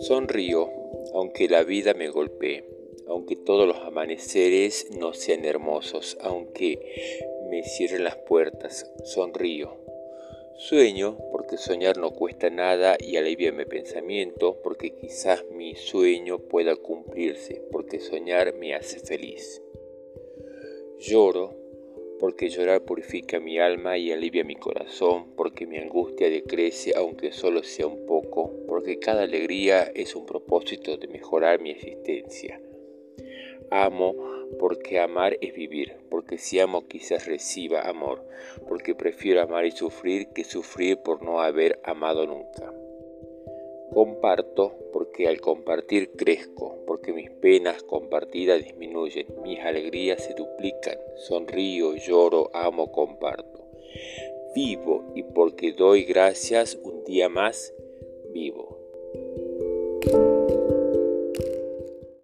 Sonrío, aunque la vida me golpee, aunque todos los amaneceres no sean hermosos, aunque me cierren las puertas, sonrío. Sueño porque soñar no cuesta nada y alivia mi pensamiento, porque quizás mi sueño pueda cumplirse, porque soñar me hace feliz. Lloro porque llorar purifica mi alma y alivia mi corazón, porque mi angustia decrece aunque solo sea un poco, porque cada alegría es un propósito de mejorar mi existencia. Amo porque amar es vivir, porque si amo quizás reciba amor, porque prefiero amar y sufrir que sufrir por no haber amado nunca. Comparto porque al compartir crezco, porque mis penas compartidas disminuyen, mis alegrías se duplican, sonrío, lloro, amo, comparto. Vivo y porque doy gracias un día más, vivo.